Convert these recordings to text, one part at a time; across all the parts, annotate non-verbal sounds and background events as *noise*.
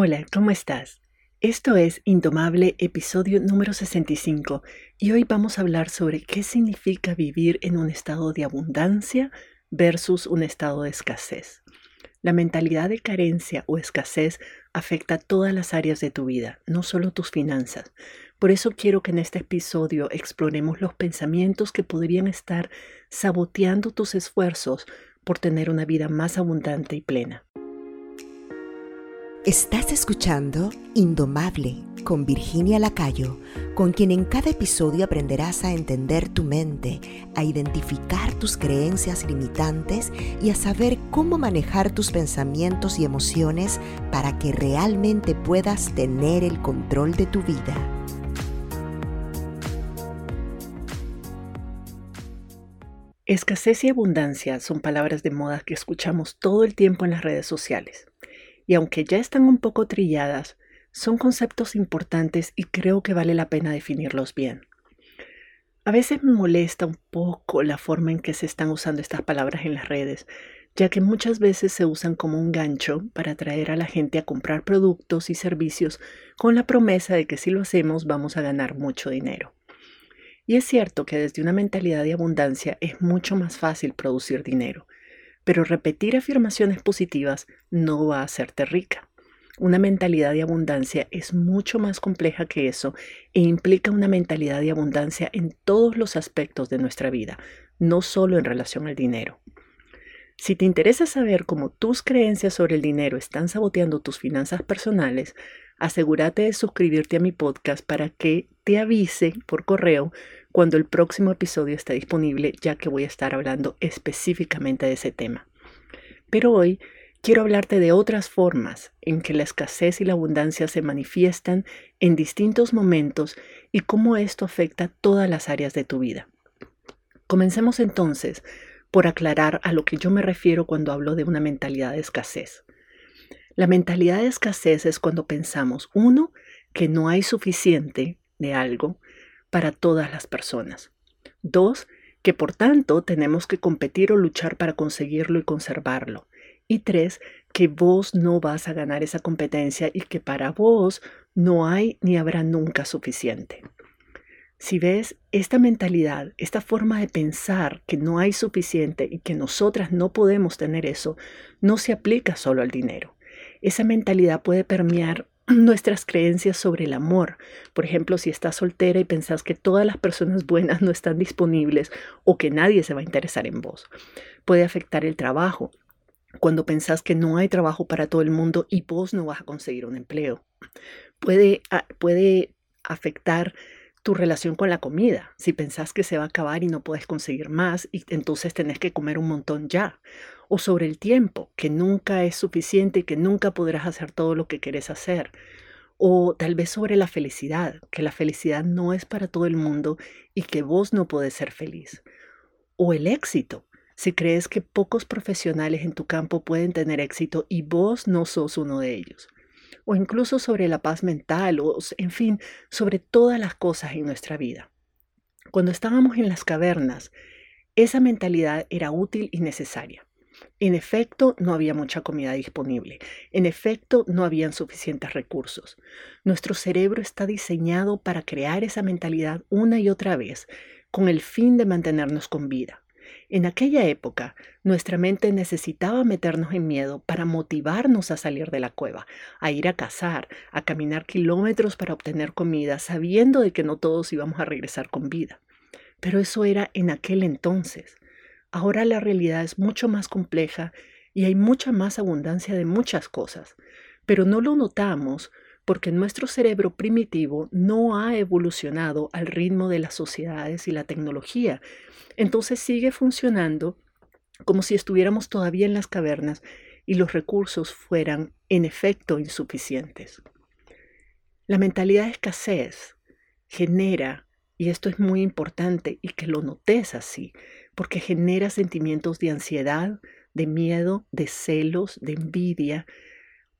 Hola, ¿cómo estás? Esto es Indomable, episodio número 65, y hoy vamos a hablar sobre qué significa vivir en un estado de abundancia versus un estado de escasez. La mentalidad de carencia o escasez afecta todas las áreas de tu vida, no solo tus finanzas. Por eso quiero que en este episodio exploremos los pensamientos que podrían estar saboteando tus esfuerzos por tener una vida más abundante y plena. Estás escuchando Indomable con Virginia Lacayo, con quien en cada episodio aprenderás a entender tu mente, a identificar tus creencias limitantes y a saber cómo manejar tus pensamientos y emociones para que realmente puedas tener el control de tu vida. Escasez y abundancia son palabras de moda que escuchamos todo el tiempo en las redes sociales y aunque ya están un poco trilladas, son conceptos importantes y creo que vale la pena definirlos bien. A veces me molesta un poco la forma en que se están usando estas palabras en las redes, ya que muchas veces se usan como un gancho para atraer a la gente a comprar productos y servicios con la promesa de que si lo hacemos vamos a ganar mucho dinero. Y es cierto que desde una mentalidad de abundancia es mucho más fácil producir dinero, pero repetir afirmaciones positivas no va a hacerte rica. Una mentalidad de abundancia es mucho más compleja que eso e implica una mentalidad de abundancia en todos los aspectos de nuestra vida, no solo en relación al dinero. Si te interesa saber cómo tus creencias sobre el dinero están saboteando tus finanzas personales, asegúrate de suscribirte a mi podcast para que te avise por correo cuando el próximo episodio esté disponible, ya que voy a estar hablando específicamente de ese tema. Pero hoy quiero hablarte de otras formas en que la escasez y la abundancia se manifiestan en distintos momentos y cómo esto afecta todas las áreas de tu vida. Comencemos entonces por aclarar a lo que yo me refiero cuando hablo de una mentalidad de escasez. La mentalidad de escasez es cuando pensamos, uno, que no hay suficiente de algo, para todas las personas. Dos, que por tanto tenemos que competir o luchar para conseguirlo y conservarlo. Y tres, que vos no vas a ganar esa competencia y que para vos no hay ni habrá nunca suficiente. Si ves esta mentalidad, esta forma de pensar que no hay suficiente y que nosotras no podemos tener eso, no se aplica solo al dinero. Esa mentalidad puede permear *clears throat* nuestras creencias sobre el amor. Por ejemplo, si estás soltera y pensás que todas las personas buenas no están disponibles o que nadie se va a interesar en vos. Puede afectar el trabajo. Cuando pensás que no hay trabajo para todo el mundo y vos no vas a conseguir un empleo. Puede, puede afectar tu relación con la comida. Si pensás que se va a acabar y no puedes conseguir más y entonces tenés que comer un montón ya. O sobre el tiempo, que nunca es suficiente y que nunca podrás hacer todo lo que querés hacer. O tal vez sobre la felicidad, que la felicidad no es para todo el mundo y que vos no podés ser feliz. O el éxito, si crees que pocos profesionales en tu campo pueden tener éxito y vos no sos uno de ellos o incluso sobre la paz mental, o en fin, sobre todas las cosas en nuestra vida. Cuando estábamos en las cavernas, esa mentalidad era útil y necesaria. En efecto, no había mucha comida disponible. En efecto, no habían suficientes recursos. Nuestro cerebro está diseñado para crear esa mentalidad una y otra vez, con el fin de mantenernos con vida. En aquella época, nuestra mente necesitaba meternos en miedo para motivarnos a salir de la cueva, a ir a cazar, a caminar kilómetros para obtener comida, sabiendo de que no todos íbamos a regresar con vida. Pero eso era en aquel entonces. Ahora la realidad es mucho más compleja y hay mucha más abundancia de muchas cosas, pero no lo notamos porque nuestro cerebro primitivo no ha evolucionado al ritmo de las sociedades y la tecnología. Entonces sigue funcionando como si estuviéramos todavía en las cavernas y los recursos fueran en efecto insuficientes. La mentalidad de escasez genera, y esto es muy importante y que lo notes así, porque genera sentimientos de ansiedad, de miedo, de celos, de envidia,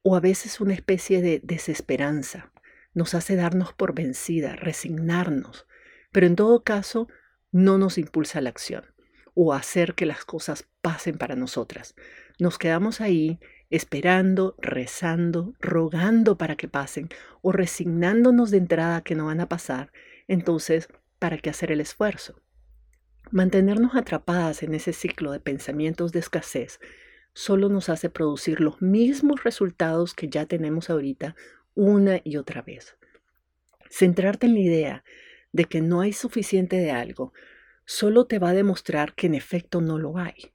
o a veces una especie de desesperanza. Nos hace darnos por vencida, resignarnos, pero en todo caso no nos impulsa la acción o hacer que las cosas pasen para nosotras. Nos quedamos ahí esperando, rezando, rogando para que pasen o resignándonos de entrada que no van a pasar, entonces, ¿para qué hacer el esfuerzo? Mantenernos atrapadas en ese ciclo de pensamientos de escasez solo nos hace producir los mismos resultados que ya tenemos ahorita una y otra vez. Centrarte en la idea de que no hay suficiente de algo solo te va a demostrar que en efecto no lo hay.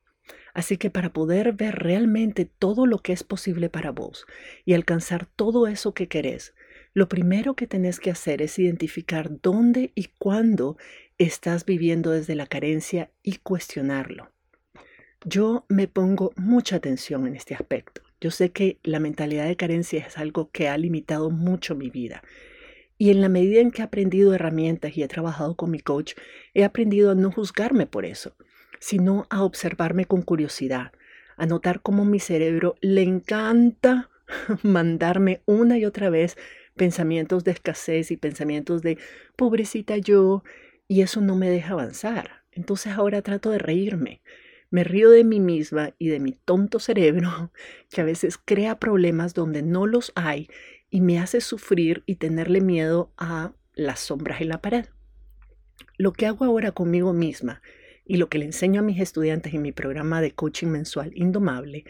Así que para poder ver realmente todo lo que es posible para vos y alcanzar todo eso que querés, lo primero que tenés que hacer es identificar dónde y cuándo estás viviendo desde la carencia y cuestionarlo. Yo me pongo mucha atención en este aspecto. Yo sé que la mentalidad de carencia es algo que ha limitado mucho mi vida y en la medida en que he aprendido herramientas y he trabajado con mi coach, he aprendido a no juzgarme por eso, sino a observarme con curiosidad, a notar cómo mi cerebro le encanta *laughs* mandarme una y otra vez pensamientos de escasez y pensamientos de pobrecita yo, y eso no me deja avanzar. Entonces ahora trato de reírme. Me río de mí misma y de mi tonto cerebro, *laughs* que a veces crea problemas donde no los hay y me hace sufrir y tenerle miedo a las sombras en la pared. Lo que hago ahora conmigo misma y lo que le enseño a mis estudiantes en mi programa de coaching mensual Indomable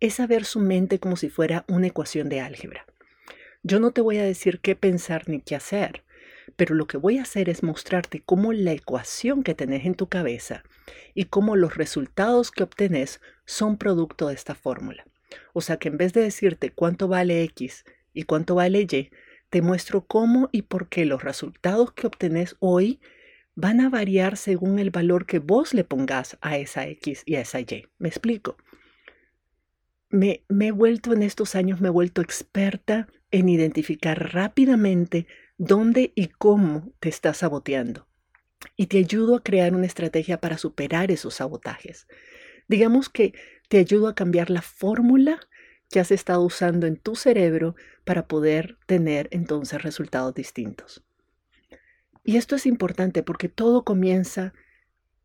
es saber su mente como si fuera una ecuación de álgebra. Yo no te voy a decir qué pensar ni qué hacer, pero lo que voy a hacer es mostrarte cómo la ecuación que tenés en tu cabeza y cómo los resultados que obtenés son producto de esta fórmula. O sea que en vez de decirte cuánto vale X y cuánto vale Y, te muestro cómo y por qué los resultados que obtenés hoy van a variar según el valor que vos le pongas a esa X y a esa Y. ¿Me explico? Me, me, he vuelto en estos años, me he vuelto experta en identificar rápidamente dónde y cómo te estás saboteando. Y te ayudo a crear una estrategia para superar esos sabotajes. Digamos que te ayudo a cambiar la fórmula que has estado usando en tu cerebro para poder tener entonces resultados distintos. Y esto es importante porque todo comienza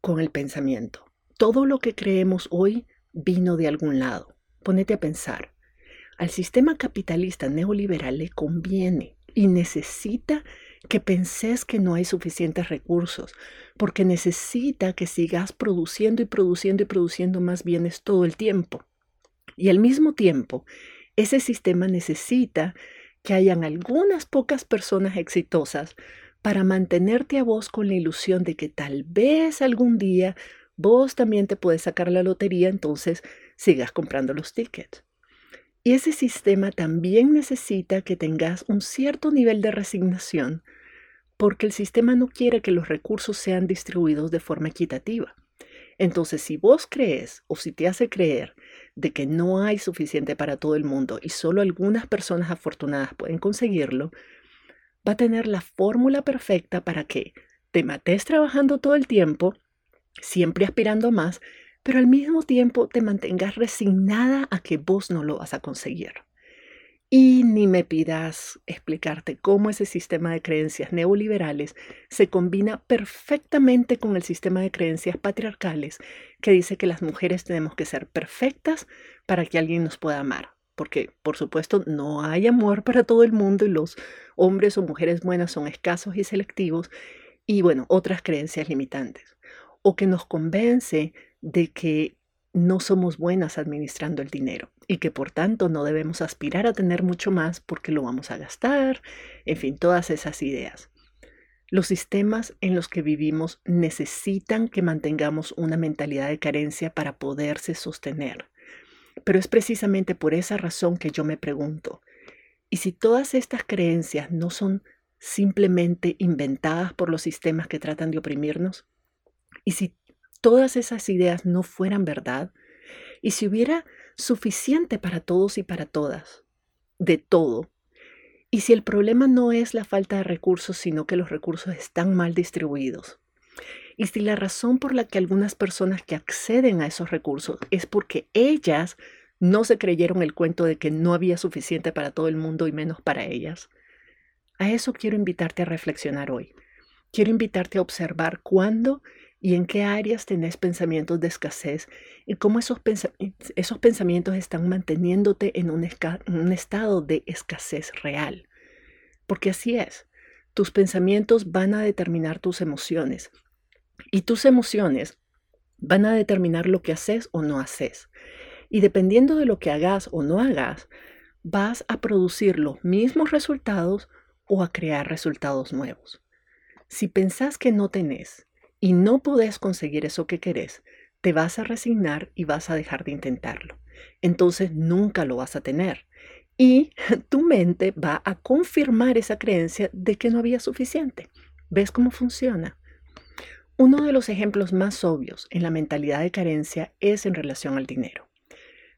con el pensamiento. Todo lo que creemos hoy vino de algún lado. Ponete a pensar. Al sistema capitalista neoliberal le conviene y necesita que pensés que no hay suficientes recursos, porque necesita que sigas produciendo y produciendo y produciendo más bienes todo el tiempo. Y al mismo tiempo, ese sistema necesita que hayan algunas pocas personas exitosas para mantenerte a vos con la ilusión de que tal vez algún día vos también te puedes sacar la lotería, entonces sigas comprando los tickets. Y ese sistema también necesita que tengas un cierto nivel de resignación porque el sistema no quiere que los recursos sean distribuidos de forma equitativa. Entonces, si vos crees o si te hace creer de que no hay suficiente para todo el mundo y solo algunas personas afortunadas pueden conseguirlo, va a tener la fórmula perfecta para que te mates trabajando todo el tiempo, siempre aspirando más, pero al mismo tiempo te mantengas resignada a que vos no lo vas a conseguir. Y ni me pidas explicarte cómo ese sistema de creencias neoliberales se combina perfectamente con el sistema de creencias patriarcales que dice que las mujeres tenemos que ser perfectas para que alguien nos pueda amar. Porque, por supuesto, no hay amor para todo el mundo y los hombres o mujeres buenas son escasos y selectivos. Y bueno, otras creencias limitantes. O que nos convence de que no somos buenas administrando el dinero y que por tanto no debemos aspirar a tener mucho más porque lo vamos a gastar, en fin, todas esas ideas. Los sistemas en los que vivimos necesitan que mantengamos una mentalidad de carencia para poderse sostener. Pero es precisamente por esa razón que yo me pregunto, ¿y si todas estas creencias no son simplemente inventadas por los sistemas que tratan de oprimirnos? ¿Y si todas esas ideas no fueran verdad? ¿Y si hubiera suficiente para todos y para todas, de todo. Y si el problema no es la falta de recursos, sino que los recursos están mal distribuidos. Y si la razón por la que algunas personas que acceden a esos recursos es porque ellas no se creyeron el cuento de que no había suficiente para todo el mundo y menos para ellas. A eso quiero invitarte a reflexionar hoy. Quiero invitarte a observar cuándo y en qué áreas tenés pensamientos de escasez y cómo esos, esos pensamientos están manteniéndote en un, un estado de escasez real. Porque así es, tus pensamientos van a determinar tus emociones y tus emociones van a determinar lo que haces o no haces. Y dependiendo de lo que hagas o no hagas, vas a producir los mismos resultados o a crear resultados nuevos. Si pensás que no tenés y no podés conseguir eso que querés, te vas a resignar y vas a dejar de intentarlo. Entonces nunca lo vas a tener. Y *laughs* tu mente va a confirmar esa creencia de que no había suficiente. ¿Ves cómo funciona? Uno de los ejemplos más obvios en la mentalidad de carencia es en relación al dinero.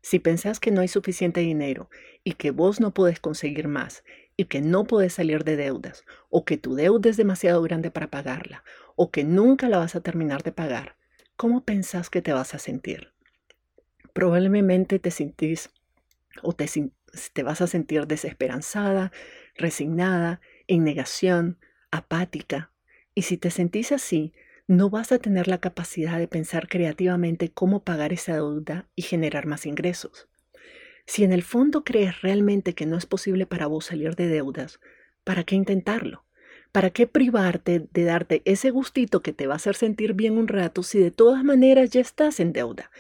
Si pensás que no hay suficiente dinero y que vos no podés conseguir más y que no podés salir de deudas o que tu deuda es demasiado grande para pagarla o que nunca la vas a terminar de pagar, ¿cómo pensás que te vas a sentir? Probablemente te sentís o te, te vas a sentir desesperanzada, resignada, en negación, apática. Y si te sentís así, no vas a tener la capacidad de pensar creativamente cómo pagar esa deuda y generar más ingresos. Si en el fondo crees realmente que no es posible para vos salir de deudas, ¿para qué intentarlo? ¿Para qué privarte de darte ese gustito que te va a hacer sentir bien un rato si de todas maneras ya estás en deuda?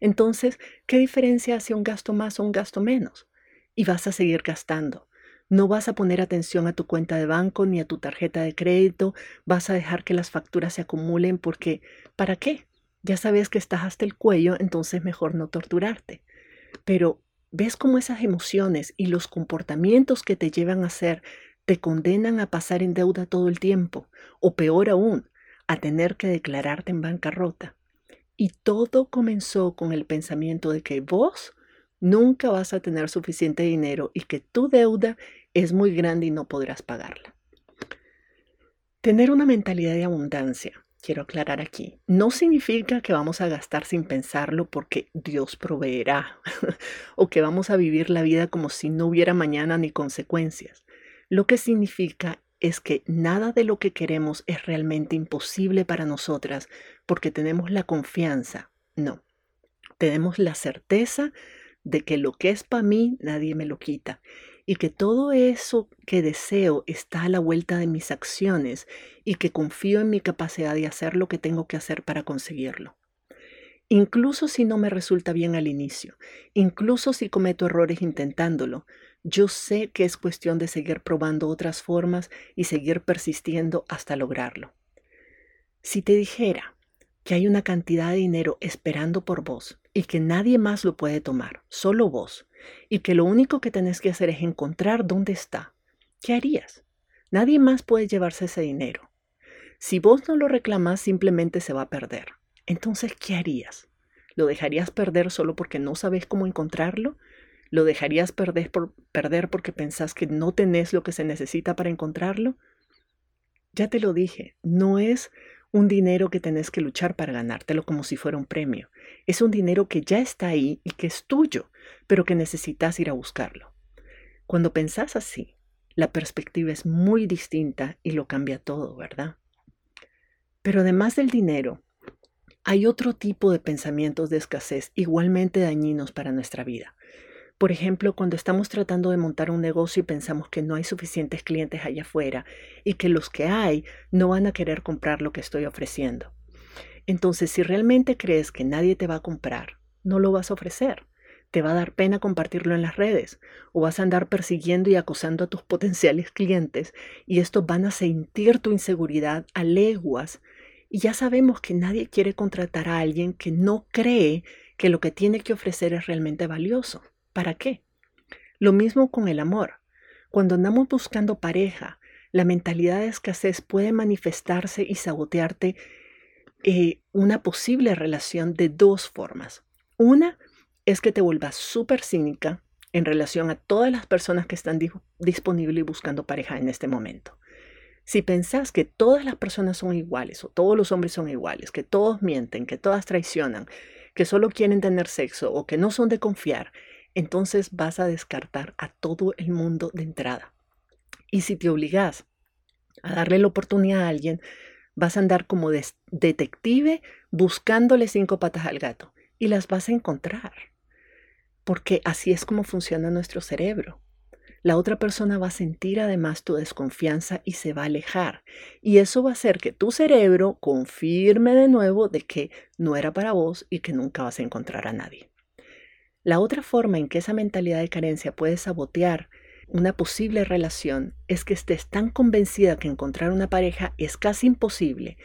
Entonces, ¿qué diferencia hace un gasto más o un gasto menos? Y vas a seguir gastando. No vas a poner atención a tu cuenta de banco ni a tu tarjeta de crédito, vas a dejar que las facturas se acumulen porque ¿para qué? Ya sabes que estás hasta el cuello, entonces mejor no torturarte. Pero ves cómo esas emociones y los comportamientos que te llevan a hacer te condenan a pasar en deuda todo el tiempo, o peor aún, a tener que declararte en bancarrota. Y todo comenzó con el pensamiento de que vos nunca vas a tener suficiente dinero y que tu deuda es muy grande y no podrás pagarla. Tener una mentalidad de abundancia, quiero aclarar aquí, no significa que vamos a gastar sin pensarlo porque Dios proveerá *laughs* o que vamos a vivir la vida como si no hubiera mañana ni consecuencias. Lo que significa es que nada de lo que queremos es realmente imposible para nosotras porque tenemos la confianza, no, tenemos la certeza de que lo que es para mí nadie me lo quita y que todo eso que deseo está a la vuelta de mis acciones y que confío en mi capacidad de hacer lo que tengo que hacer para conseguirlo. Incluso si no me resulta bien al inicio, incluso si cometo errores intentándolo, yo sé que es cuestión de seguir probando otras formas y seguir persistiendo hasta lograrlo. Si te dijera que hay una cantidad de dinero esperando por vos y que nadie más lo puede tomar, solo vos, y que lo único que tenés que hacer es encontrar dónde está, ¿qué harías? Nadie más puede llevarse ese dinero. Si vos no lo reclamas, simplemente se va a perder. Entonces, ¿qué harías? ¿Lo dejarías perder solo porque no sabes cómo encontrarlo? ¿Lo dejarías perder, por, perder porque pensás que no tenés lo que se necesita para encontrarlo? Ya te lo dije, no es un dinero que tenés que luchar para ganártelo como si fuera un premio. Es un dinero que ya está ahí y que es tuyo, pero que necesitas ir a buscarlo. Cuando pensás así, la perspectiva es muy distinta y lo cambia todo, ¿verdad? Pero además del dinero, hay otro tipo de pensamientos de escasez igualmente dañinos para nuestra vida. Por ejemplo, cuando estamos tratando de montar un negocio y pensamos que no hay suficientes clientes allá afuera y que los que hay no van a querer comprar lo que estoy ofreciendo. Entonces, si realmente crees que nadie te va a comprar, no lo vas a ofrecer. Te va a dar pena compartirlo en las redes o vas a andar persiguiendo y acosando a tus potenciales clientes y estos van a sentir tu inseguridad a leguas y ya sabemos que nadie quiere contratar a alguien que no cree que lo que tiene que ofrecer es realmente valioso. ¿Para qué? Lo mismo con el amor. Cuando andamos buscando pareja, la mentalidad de escasez puede manifestarse y sabotearte eh, una posible relación de dos formas. Una es que te vuelvas súper cínica en relación a todas las personas que están disponibles y buscando pareja en este momento. Si pensás que todas las personas son iguales o todos los hombres son iguales, que todos mienten, que todas traicionan, que solo quieren tener sexo o que no son de confiar, entonces vas a descartar a todo el mundo de entrada. Y si te obligas a darle la oportunidad a alguien, Vas a andar como detective buscándole cinco patas al gato y las vas a encontrar. Porque así es como funciona nuestro cerebro. La otra persona va a sentir además tu desconfianza y se va a alejar. Y eso va a hacer que tu cerebro confirme de nuevo de que no era para vos y que nunca vas a encontrar a nadie. La otra forma en que esa mentalidad de carencia puede sabotear una posible relación es que estés tan convencida que encontrar una pareja es casi imposible,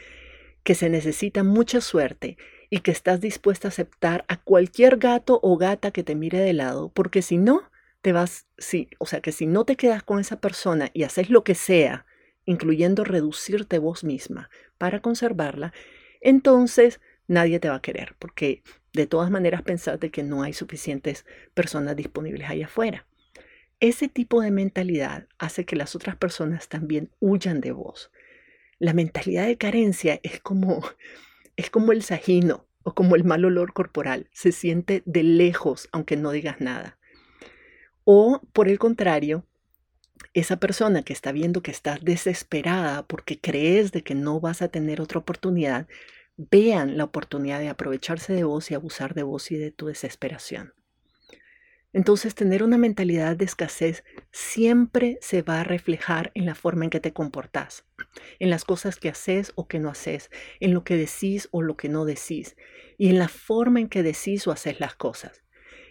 que se necesita mucha suerte y que estás dispuesta a aceptar a cualquier gato o gata que te mire de lado, porque si no, te vas, sí, o sea que si no te quedas con esa persona y haces lo que sea, incluyendo reducirte vos misma para conservarla, entonces nadie te va a querer, porque de todas maneras pensate que no hay suficientes personas disponibles allá afuera. Ese tipo de mentalidad hace que las otras personas también huyan de vos. La mentalidad de carencia es como, es como el sajino o como el mal olor corporal. Se siente de lejos aunque no digas nada. O por el contrario, esa persona que está viendo que estás desesperada porque crees de que no vas a tener otra oportunidad, vean la oportunidad de aprovecharse de vos y abusar de vos y de tu desesperación. Entonces, tener una mentalidad de escasez siempre se va a reflejar en la forma en que te comportas, en las cosas que haces o que no haces, en lo que decís o lo que no decís, y en la forma en que decís o haces las cosas.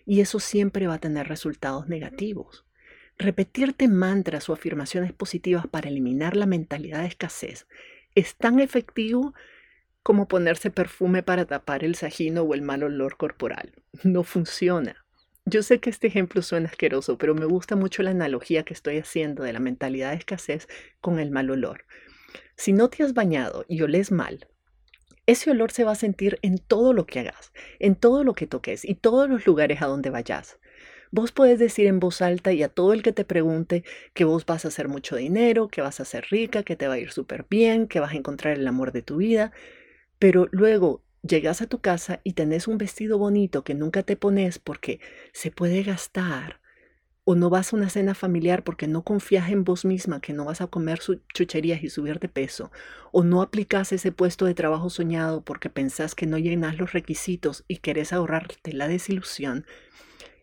Y eso siempre va a tener resultados negativos. Repetirte mantras o afirmaciones positivas para eliminar la mentalidad de escasez es tan efectivo como ponerse perfume para tapar el sajino o el mal olor corporal. No funciona. Yo sé que este ejemplo suena asqueroso, pero me gusta mucho la analogía que estoy haciendo de la mentalidad de escasez con el mal olor. Si no te has bañado y oles mal, ese olor se va a sentir en todo lo que hagas, en todo lo que toques y todos los lugares a donde vayas. Vos podés decir en voz alta y a todo el que te pregunte que vos vas a hacer mucho dinero, que vas a ser rica, que te va a ir súper bien, que vas a encontrar el amor de tu vida, pero luego llegas a tu casa y tenés un vestido bonito que nunca te pones porque se puede gastar, o no vas a una cena familiar porque no confías en vos misma que no vas a comer chucherías y subir de peso, o no aplicas ese puesto de trabajo soñado porque pensás que no llenas los requisitos y querés ahorrarte la desilusión,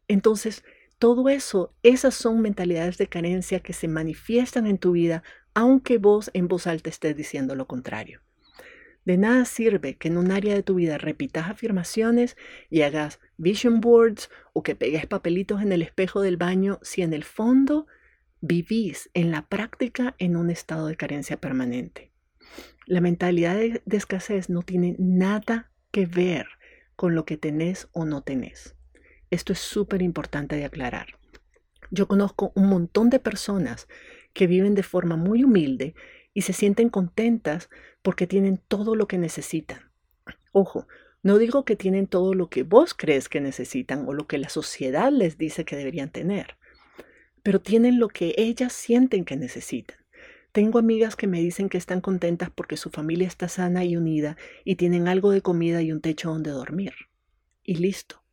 entonces todo eso, esas son mentalidades de carencia que se manifiestan en tu vida aunque vos en voz alta estés diciendo lo contrario. De nada sirve que en un área de tu vida repitas afirmaciones y hagas vision boards o que pegues papelitos en el espejo del baño si en el fondo vivís en la práctica en un estado de carencia permanente. La mentalidad de, escasez no tiene nada que ver con lo que tenés o no tenés. Esto es súper importante de aclarar. Yo conozco un montón de personas que viven de forma muy humilde y se sienten contentas porque tienen todo lo que necesitan. Ojo, no digo que tienen todo lo que vos crees que necesitan o lo que la sociedad les dice que deberían tener, pero tienen lo que ellas sienten que necesitan. Tengo amigas que me dicen que están contentas porque su familia está sana y unida y tienen algo de comida y un techo donde dormir. Y listo.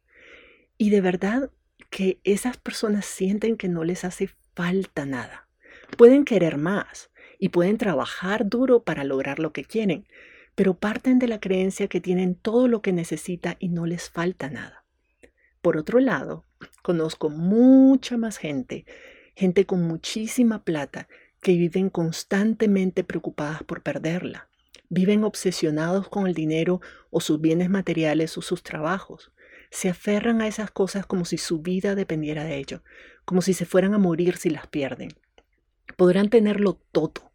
Y de verdad que esas personas sienten que no les hace falta nada. Pueden querer más, y pueden trabajar duro para lograr lo que quieren, pero parten de la creencia que tienen todo lo que necesita y no les falta nada. Por otro lado, conozco mucha más gente, gente con muchísima plata, que viven constantemente preocupadas por perderla. Viven obsesionados con el dinero o sus bienes materiales o sus trabajos. Se aferran a esas cosas como si su vida dependiera de ello, como si se fueran a morir si las pierden. Podrán tenerlo todo,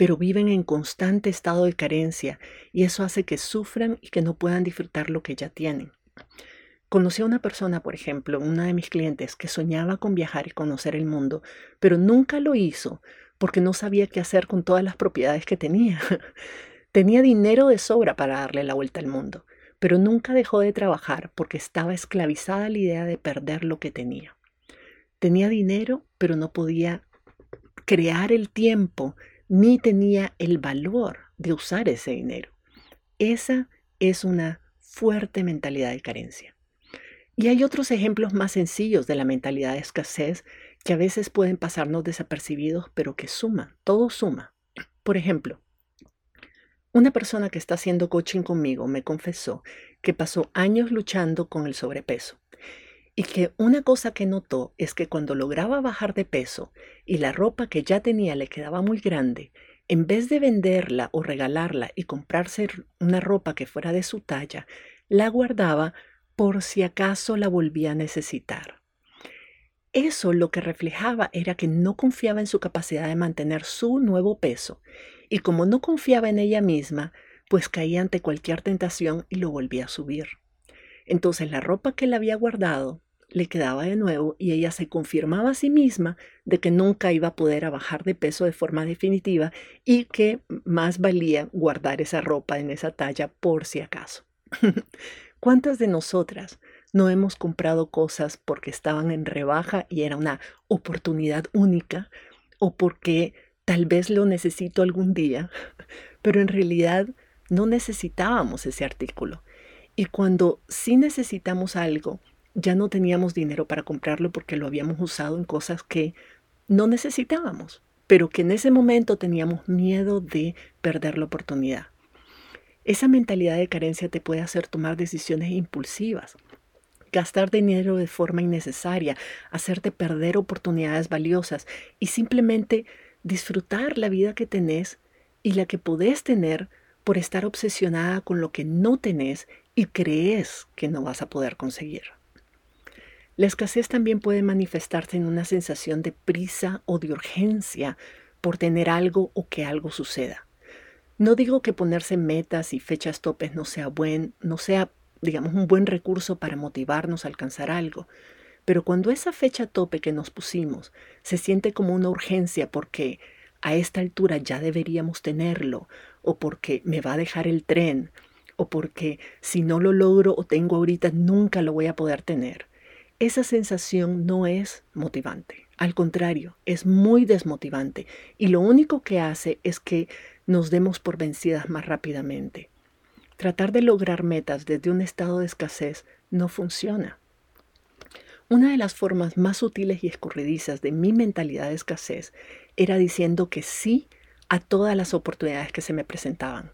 pero viven en constante estado de carencia y eso hace que sufran y que no puedan disfrutar lo que ya tienen. Conocí a una persona, por ejemplo, una de mis clientes, que soñaba con viajar y conocer el mundo, pero nunca lo hizo porque no sabía qué hacer con todas las propiedades que tenía. *laughs* tenía dinero de sobra para darle la vuelta al mundo, pero nunca dejó de trabajar porque estaba esclavizada a la idea de perder lo que tenía. Tenía dinero, pero no podía crear el tiempo ni tenía el valor de usar ese dinero. Esa es una fuerte mentalidad de carencia. Y hay otros ejemplos más sencillos de la mentalidad de escasez que a veces pueden pasarnos desapercibidos, pero que suman, todo suma. Por ejemplo, Una persona que está haciendo coaching conmigo me confesó que pasó años luchando con el sobrepeso y que una cosa que notó es que cuando lograba bajar de peso y la ropa que ya tenía le quedaba muy grande, en vez de venderla o regalarla y comprarse una ropa que fuera de su talla, la guardaba por si acaso la volvía a necesitar. Eso lo que reflejaba era que no confiaba en su capacidad de mantener su nuevo peso y como no confiaba en ella misma, pues caía ante cualquier tentación y lo volvía a subir. Entonces la ropa que le había guardado le quedaba de nuevo y ella se confirmaba a sí misma de que nunca iba a poder bajar de peso de forma definitiva y que más valía guardar esa ropa en esa talla por si acaso. *laughs* ¿Cuántas de nosotras no hemos comprado cosas porque estaban en rebaja y era una oportunidad única o porque tal vez lo necesito algún día, pero en realidad no necesitábamos ese artículo. Y cuando sí necesitamos algo, ya no teníamos dinero para comprarlo porque lo habíamos usado en cosas que no necesitábamos, pero que en ese momento teníamos miedo de perder la oportunidad. Esa mentalidad de carencia te puede hacer tomar decisiones impulsivas, gastar dinero de forma innecesaria, hacerte perder oportunidades valiosas y simplemente disfrutar la vida que tenés y la que podés tener por estar obsesionada con lo que no tenés y crees que no vas a poder conseguir. La escasez también puede manifestarse en una sensación de prisa o de urgencia por tener algo o que algo suceda. No digo que ponerse metas y fechas topes no sea buen, no sea, digamos, un buen recurso para motivarnos a alcanzar algo, pero cuando esa fecha tope que nos pusimos se siente como una urgencia porque a esta altura ya deberíamos tenerlo, o porque me va a dejar el tren, o porque si no lo logro o tengo ahorita nunca lo voy a poder tener, esa sensación no es motivante. Al contrario, es muy desmotivante y lo único que hace es que nos demos por vencidas más rápidamente. Tratar de lograr metas desde un estado de escasez no funciona. Una de las formas más sutiles y escurridizas de mi mentalidad de escasez era diciendo que sí a todas las oportunidades que se me presentaban.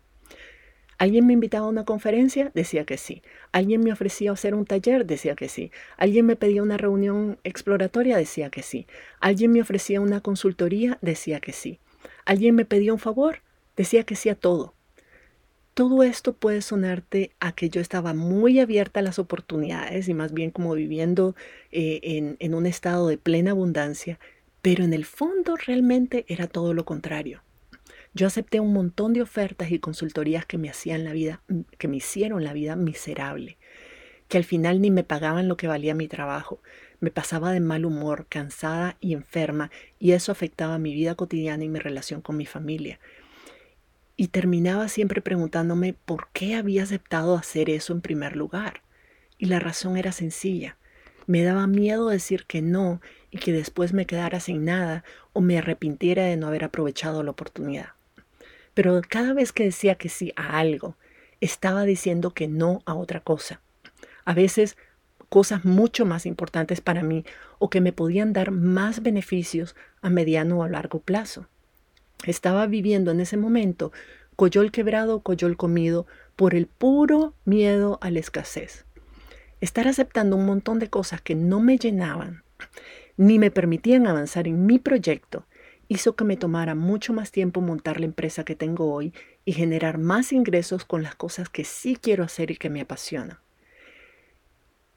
¿Alguien me invitaba a una conferencia? Decía que sí. ¿Alguien me ofrecía hacer un taller? Decía que sí. ¿Alguien me pedía una reunión exploratoria? Decía que sí. ¿Alguien me ofrecía una consultoría? Decía que sí. ¿Alguien me pedía un favor? Decía que sí a todo. Todo esto puede sonarte a que yo estaba muy abierta a las oportunidades y más bien como viviendo eh, en, en un estado de plena abundancia, pero en el fondo realmente era todo lo contrario. Yo acepté un montón de ofertas y consultorías que me hacían la vida, que me hicieron la vida miserable, que al final ni me pagaban lo que valía mi trabajo. Me pasaba de mal humor, cansada y enferma, y eso afectaba mi vida cotidiana y mi relación con mi familia y terminaba siempre preguntándome por qué había aceptado hacer eso en primer lugar. Y la razón era sencilla. Me daba miedo decir que no y que después me quedara sin nada o me arrepintiera de no haber aprovechado la oportunidad. Pero cada vez que decía que sí a algo, estaba diciendo que no a otra cosa. A veces cosas mucho más importantes para mí o que me podían dar más beneficios a mediano o a largo plazo. Estaba viviendo en ese momento coyol quebrado, coyol comido, por el puro miedo a la escasez. Estar aceptando un montón de cosas que no me llenaban ni me permitían avanzar en mi proyecto hizo que me tomara mucho más tiempo montar la empresa que tengo hoy y generar más ingresos con las cosas que sí quiero hacer y que me apasionan.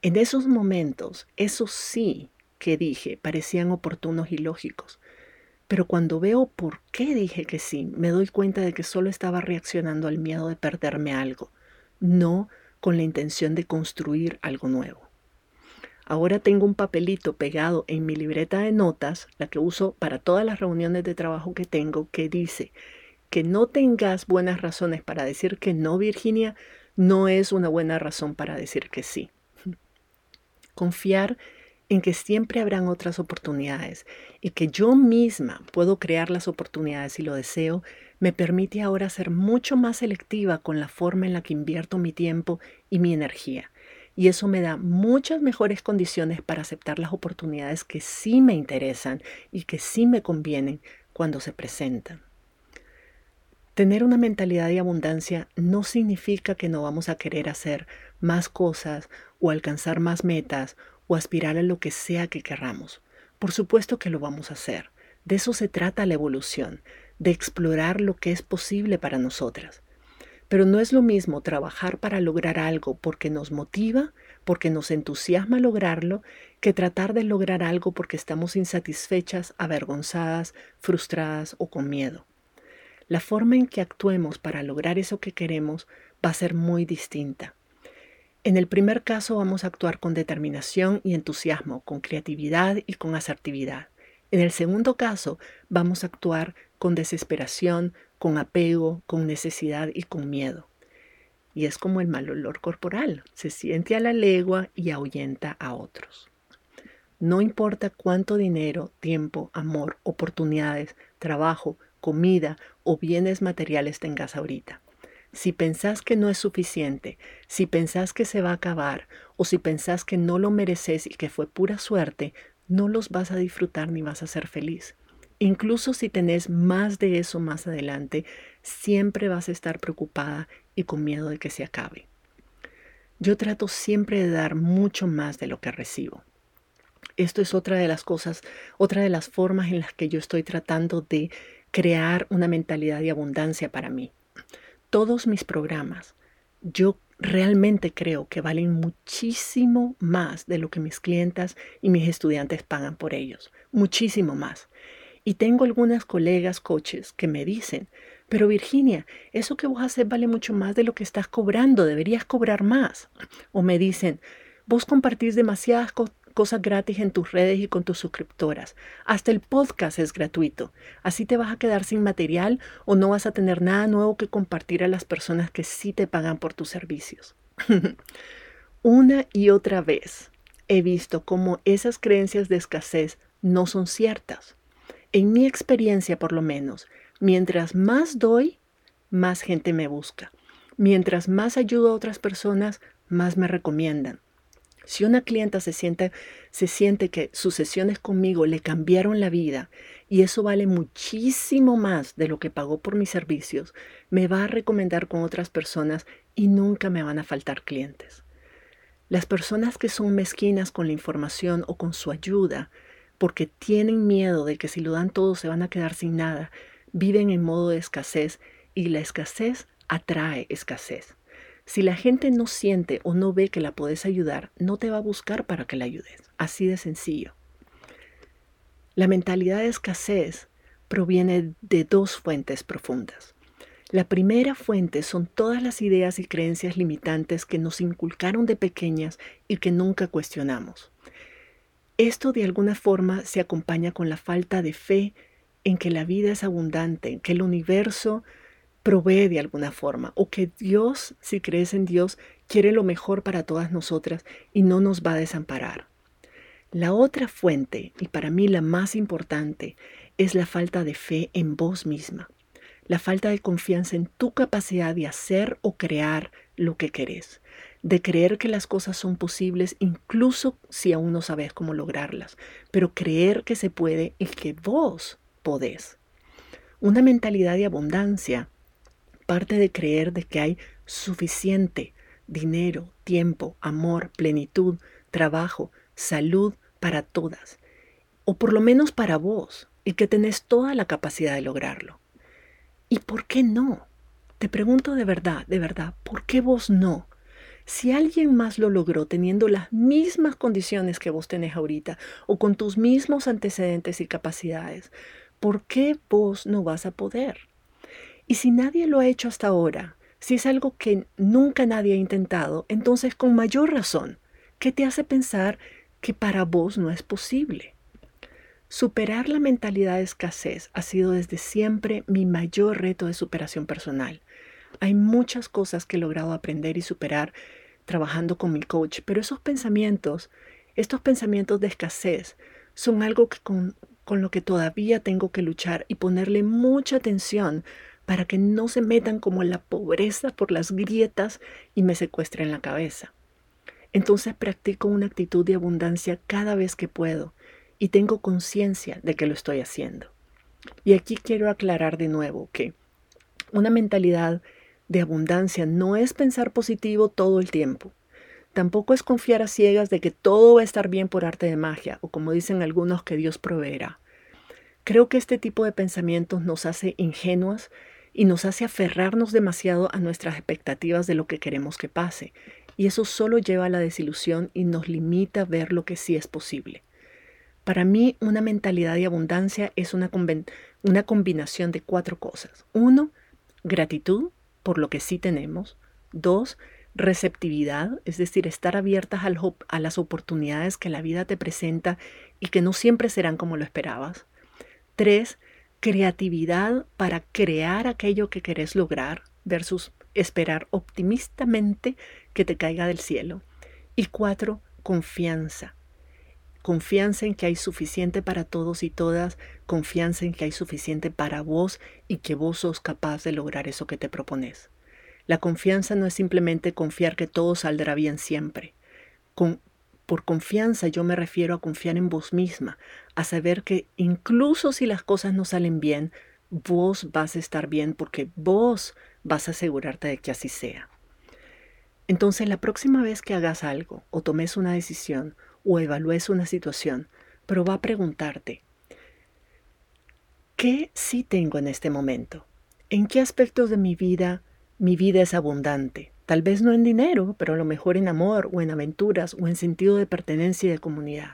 En esos momentos, esos sí que dije parecían oportunos y lógicos, pero cuando veo por qué dije que sí, me doy cuenta de que solo estaba reaccionando al miedo de perderme algo, no con la intención de construir algo nuevo. Ahora tengo un papelito pegado en mi libreta de notas, la que uso para todas las reuniones de trabajo que tengo, que dice que no tengas buenas razones para decir que no, Virginia, no es una buena razón para decir que sí. Confiar en que siempre habrán otras oportunidades y que yo misma puedo crear las oportunidades si lo deseo, me permite ahora ser mucho más selectiva con la forma en la que invierto mi tiempo y mi energía. Y eso me da muchas mejores condiciones para aceptar las oportunidades que sí me interesan y que sí me convienen cuando se presentan. Tener una mentalidad de abundancia no significa que no vamos a querer hacer más cosas o alcanzar más metas o aspirar a lo que sea que querramos. Por supuesto que lo vamos a hacer. De eso se trata la evolución, de explorar lo que es posible para nosotras. Pero no es lo mismo trabajar para lograr algo porque nos motiva, porque nos entusiasma lograrlo, que tratar de lograr algo porque estamos insatisfechas, avergonzadas, frustradas o con miedo la forma en que actuemos para lograr eso que queremos va a ser muy distinta. En el primer caso vamos a actuar con determinación y entusiasmo, con creatividad y con asertividad. En el segundo caso vamos a actuar con desesperación, con apego, con necesidad y con miedo. Y es como el mal olor corporal, se siente a la legua y ahuyenta a otros. No importa cuánto dinero, tiempo, amor, oportunidades, trabajo, comida o bienes materiales tengas ahorita. Si pensás que no es suficiente, si pensás que se va a acabar o si pensás que no lo mereces y que fue pura suerte, no los vas a disfrutar ni vas a ser feliz. Incluso si tenés más de eso más adelante, siempre vas a estar preocupada y con miedo de que se acabe. Yo trato siempre de dar mucho más de lo que recibo. Esto es otra de las cosas, otra de las formas en las que yo estoy tratando de crear una mentalidad de abundancia para mí. Todos mis programas, yo realmente creo que valen muchísimo más de lo que mis clientas y mis estudiantes pagan por ellos, muchísimo más. Y tengo algunas colegas coaches que me dicen, pero Virginia, eso que vos haces vale mucho más de lo que estás cobrando, deberías cobrar más. O me dicen, vos compartís demasiadas cosas gratis en tus redes y con tus suscriptoras. Hasta el podcast es gratuito. Así te vas a quedar sin material o no vas a tener nada nuevo que compartir a las personas que sí te pagan por tus servicios. *laughs* Una y otra vez he visto cómo esas creencias de escasez no son ciertas. En mi experiencia, por lo menos, mientras más doy, más gente me busca. Mientras más ayudo a otras personas, más me recomiendan. Si una clienta se siente, se siente que sus sesiones conmigo le cambiaron la vida y eso vale muchísimo más de lo que pagó por mis servicios, me va a recomendar con otras personas y nunca me van a faltar clientes. Las personas que son mezquinas con la información o con su ayuda, porque tienen miedo de que si lo dan todo se van a quedar sin nada, viven en modo de escasez y la escasez atrae escasez. Si la gente no siente o no ve que la puedes ayudar, no te va a buscar para que la ayudes. Así de sencillo. La mentalidad de escasez proviene de dos fuentes profundas. La primera fuente son todas las ideas y creencias limitantes que nos inculcaron de pequeñas y que nunca cuestionamos. Esto de alguna forma se acompaña con la falta de fe en que la vida es abundante, que el universo provee de alguna forma o que Dios, si crees en Dios, quiere lo mejor para todas nosotras y no nos va a desamparar. La otra fuente, y para mí la más importante, es la falta de fe en vos misma, la falta de confianza en tu capacidad de hacer o crear lo que querés, de creer que las cosas son posibles incluso si aún no sabes cómo lograrlas, pero creer que se puede y que vos podés. Una mentalidad de abundancia parte de creer de que hay suficiente dinero, tiempo, amor, plenitud, trabajo, salud para todas, o por lo menos para vos, y que tenés toda la capacidad de lograrlo. ¿Y por qué no? Te pregunto de verdad, de verdad, ¿por qué vos no? Si alguien más lo logró teniendo las mismas condiciones que vos tenés ahorita o con tus mismos antecedentes y capacidades, ¿por qué vos no vas a poder? Y si nadie lo ha hecho hasta ahora, si es algo que nunca nadie ha intentado, entonces con mayor razón, ¿qué te hace pensar que para vos no es posible? Superar la mentalidad de escasez ha sido desde siempre mi mayor reto de superación personal. Hay muchas cosas que he logrado aprender y superar trabajando con mi coach, pero esos pensamientos, estos pensamientos de escasez, son algo con, con lo que todavía tengo que luchar y ponerle mucha atención para que no se metan como la pobreza por las grietas y me secuestren la cabeza. Entonces practico una actitud de abundancia cada vez que puedo y tengo conciencia de que lo estoy haciendo. Y aquí quiero aclarar de nuevo que Una mentalidad de abundancia no es pensar positivo todo el tiempo. Tampoco es confiar a ciegas de que todo va a estar bien por arte de magia o como dicen algunos que Dios proveerá. Creo que este tipo de pensamientos nos hace ingenuas y nos hace aferrarnos demasiado a nuestras expectativas de lo que queremos que pase, y eso solo lleva a la desilusión y nos limita a ver lo que sí es posible. Para mí, una mentalidad de abundancia es una, una combinación de cuatro cosas. Uno, gratitud por lo que sí tenemos. Dos, receptividad, es decir, estar abiertas a las oportunidades que la vida te presenta y que no siempre serán como lo esperabas. Tres, creatividad para crear aquello que querés lograr versus esperar optimistamente que te caiga del cielo. Y cuatro, confianza. Confianza en que hay suficiente para todos y todas, confianza en que hay suficiente para vos y que vos sos capaz de lograr eso que te propones. La confianza no es simplemente confiar que todo saldrá bien siempre. Con, por confianza yo me refiero a confiar en vos misma, a saber que incluso si las cosas no salen bien, vos vas a estar bien porque vos vas a asegurarte de que así sea. Entonces la próxima vez que hagas algo o tomes una decisión o evalúes una situación, pero va a preguntarte, ¿qué sí tengo en este momento? ¿En qué aspectos de mi vida mi vida es abundante. Tal vez no en dinero, pero a lo mejor en amor o en aventuras o en sentido de pertenencia y de comunidad.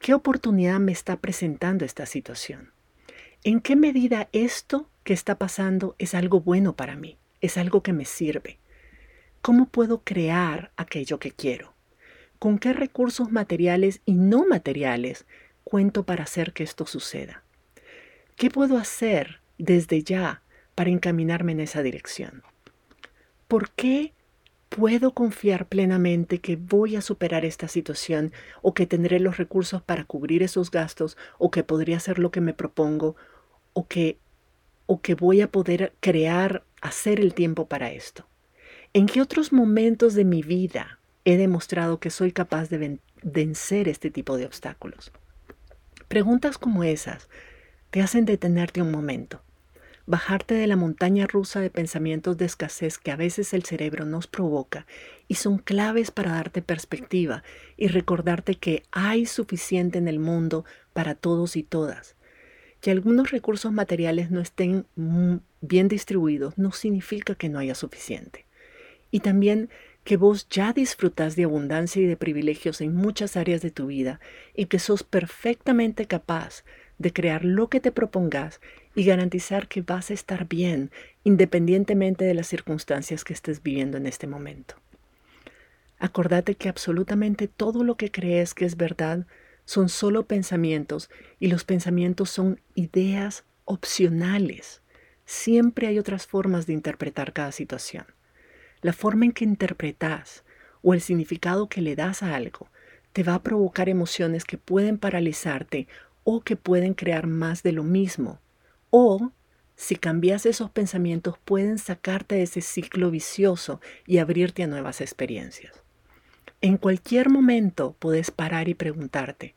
¿Qué oportunidad me está presentando esta situación? ¿En qué medida esto que está pasando es algo bueno para mí? ¿Es algo que me sirve? ¿Cómo puedo crear aquello que quiero? ¿Con qué recursos materiales y no materiales cuento para hacer que esto suceda? ¿Qué puedo hacer desde ya para encaminarme en esa dirección? ¿Por qué puedo confiar plenamente que voy a superar esta situación o que tendré los recursos para cubrir esos gastos o que podría hacer lo que me propongo o que, o que voy a poder crear, hacer el tiempo para esto? ¿En qué otros momentos de mi vida he demostrado que soy capaz de vencer este tipo de obstáculos? Preguntas como esas te hacen detenerte un momento bajarte de la montaña rusa de pensamientos de escasez que a veces el cerebro nos provoca y son claves para darte perspectiva y recordarte que hay suficiente en el mundo para todos y todas. Que algunos recursos materiales no estén bien distribuidos no significa que no haya suficiente. Y también que vos ya disfrutas de abundancia y de privilegios en muchas áreas de tu vida y que sos perfectamente capaz de crear lo que te propongas y garantizar que vas a estar bien independientemente de las circunstancias que estés viviendo en este momento. Acordate que absolutamente todo lo que crees que es verdad son solo pensamientos y los pensamientos son ideas opcionales. Siempre hay otras formas de interpretar cada situación. La forma en que interpretas o el significado que le das a algo te va a provocar emociones que pueden paralizarte o que pueden crear más de lo mismo. O, si cambias esos pensamientos, pueden sacarte de ese ciclo vicioso y abrirte a nuevas experiencias. En cualquier momento puedes parar y preguntarte,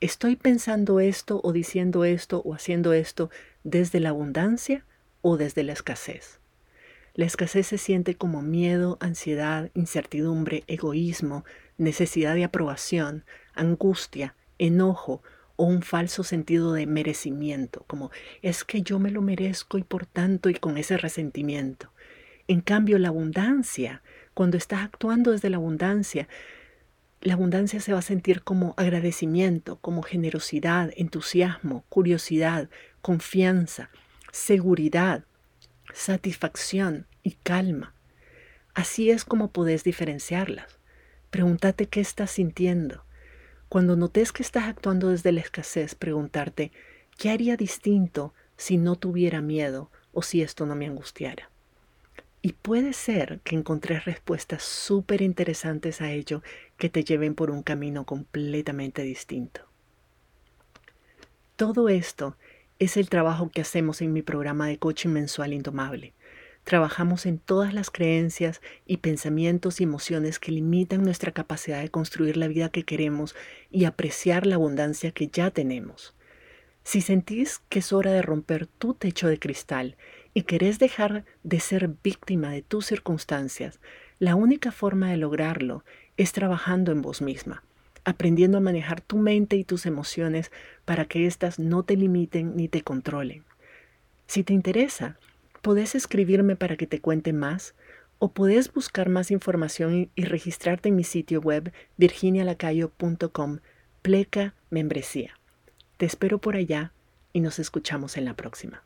¿estoy pensando esto o diciendo esto o haciendo esto desde la abundancia o desde la escasez? La escasez se siente como miedo, ansiedad, incertidumbre, egoísmo, necesidad de aprobación, angustia, enojo o un falso sentido de merecimiento, como es que yo me lo merezco y por tanto y con ese resentimiento. En cambio, la abundancia, cuando estás actuando desde la abundancia, la abundancia se va a sentir como agradecimiento, como generosidad, entusiasmo, curiosidad, confianza, seguridad, satisfacción y calma. Así es como podés diferenciarlas. Pregúntate qué estás sintiendo. Cuando notes que estás actuando desde la escasez, preguntarte, ¿qué haría distinto si no tuviera miedo o si esto no me angustiara? Y puede ser que encontres respuestas súper interesantes a ello que te lleven por un camino completamente distinto. Todo esto es el trabajo que hacemos en mi programa de coaching mensual indomable. Trabajamos en todas las creencias y pensamientos y emociones que limitan nuestra capacidad de construir la vida que queremos y apreciar la abundancia que ya tenemos. Si sentís que es hora de romper tu techo de cristal y querés dejar de ser víctima de tus circunstancias, la única forma de lograrlo es trabajando en vos misma, aprendiendo a manejar tu mente y tus emociones para que éstas no te limiten ni te controlen. Si te interesa, podés escribirme para que te cuente más o podés buscar más información y registrarte en mi sitio web virginialacayo.com pleca membresía. Te espero por allá y nos escuchamos en la próxima.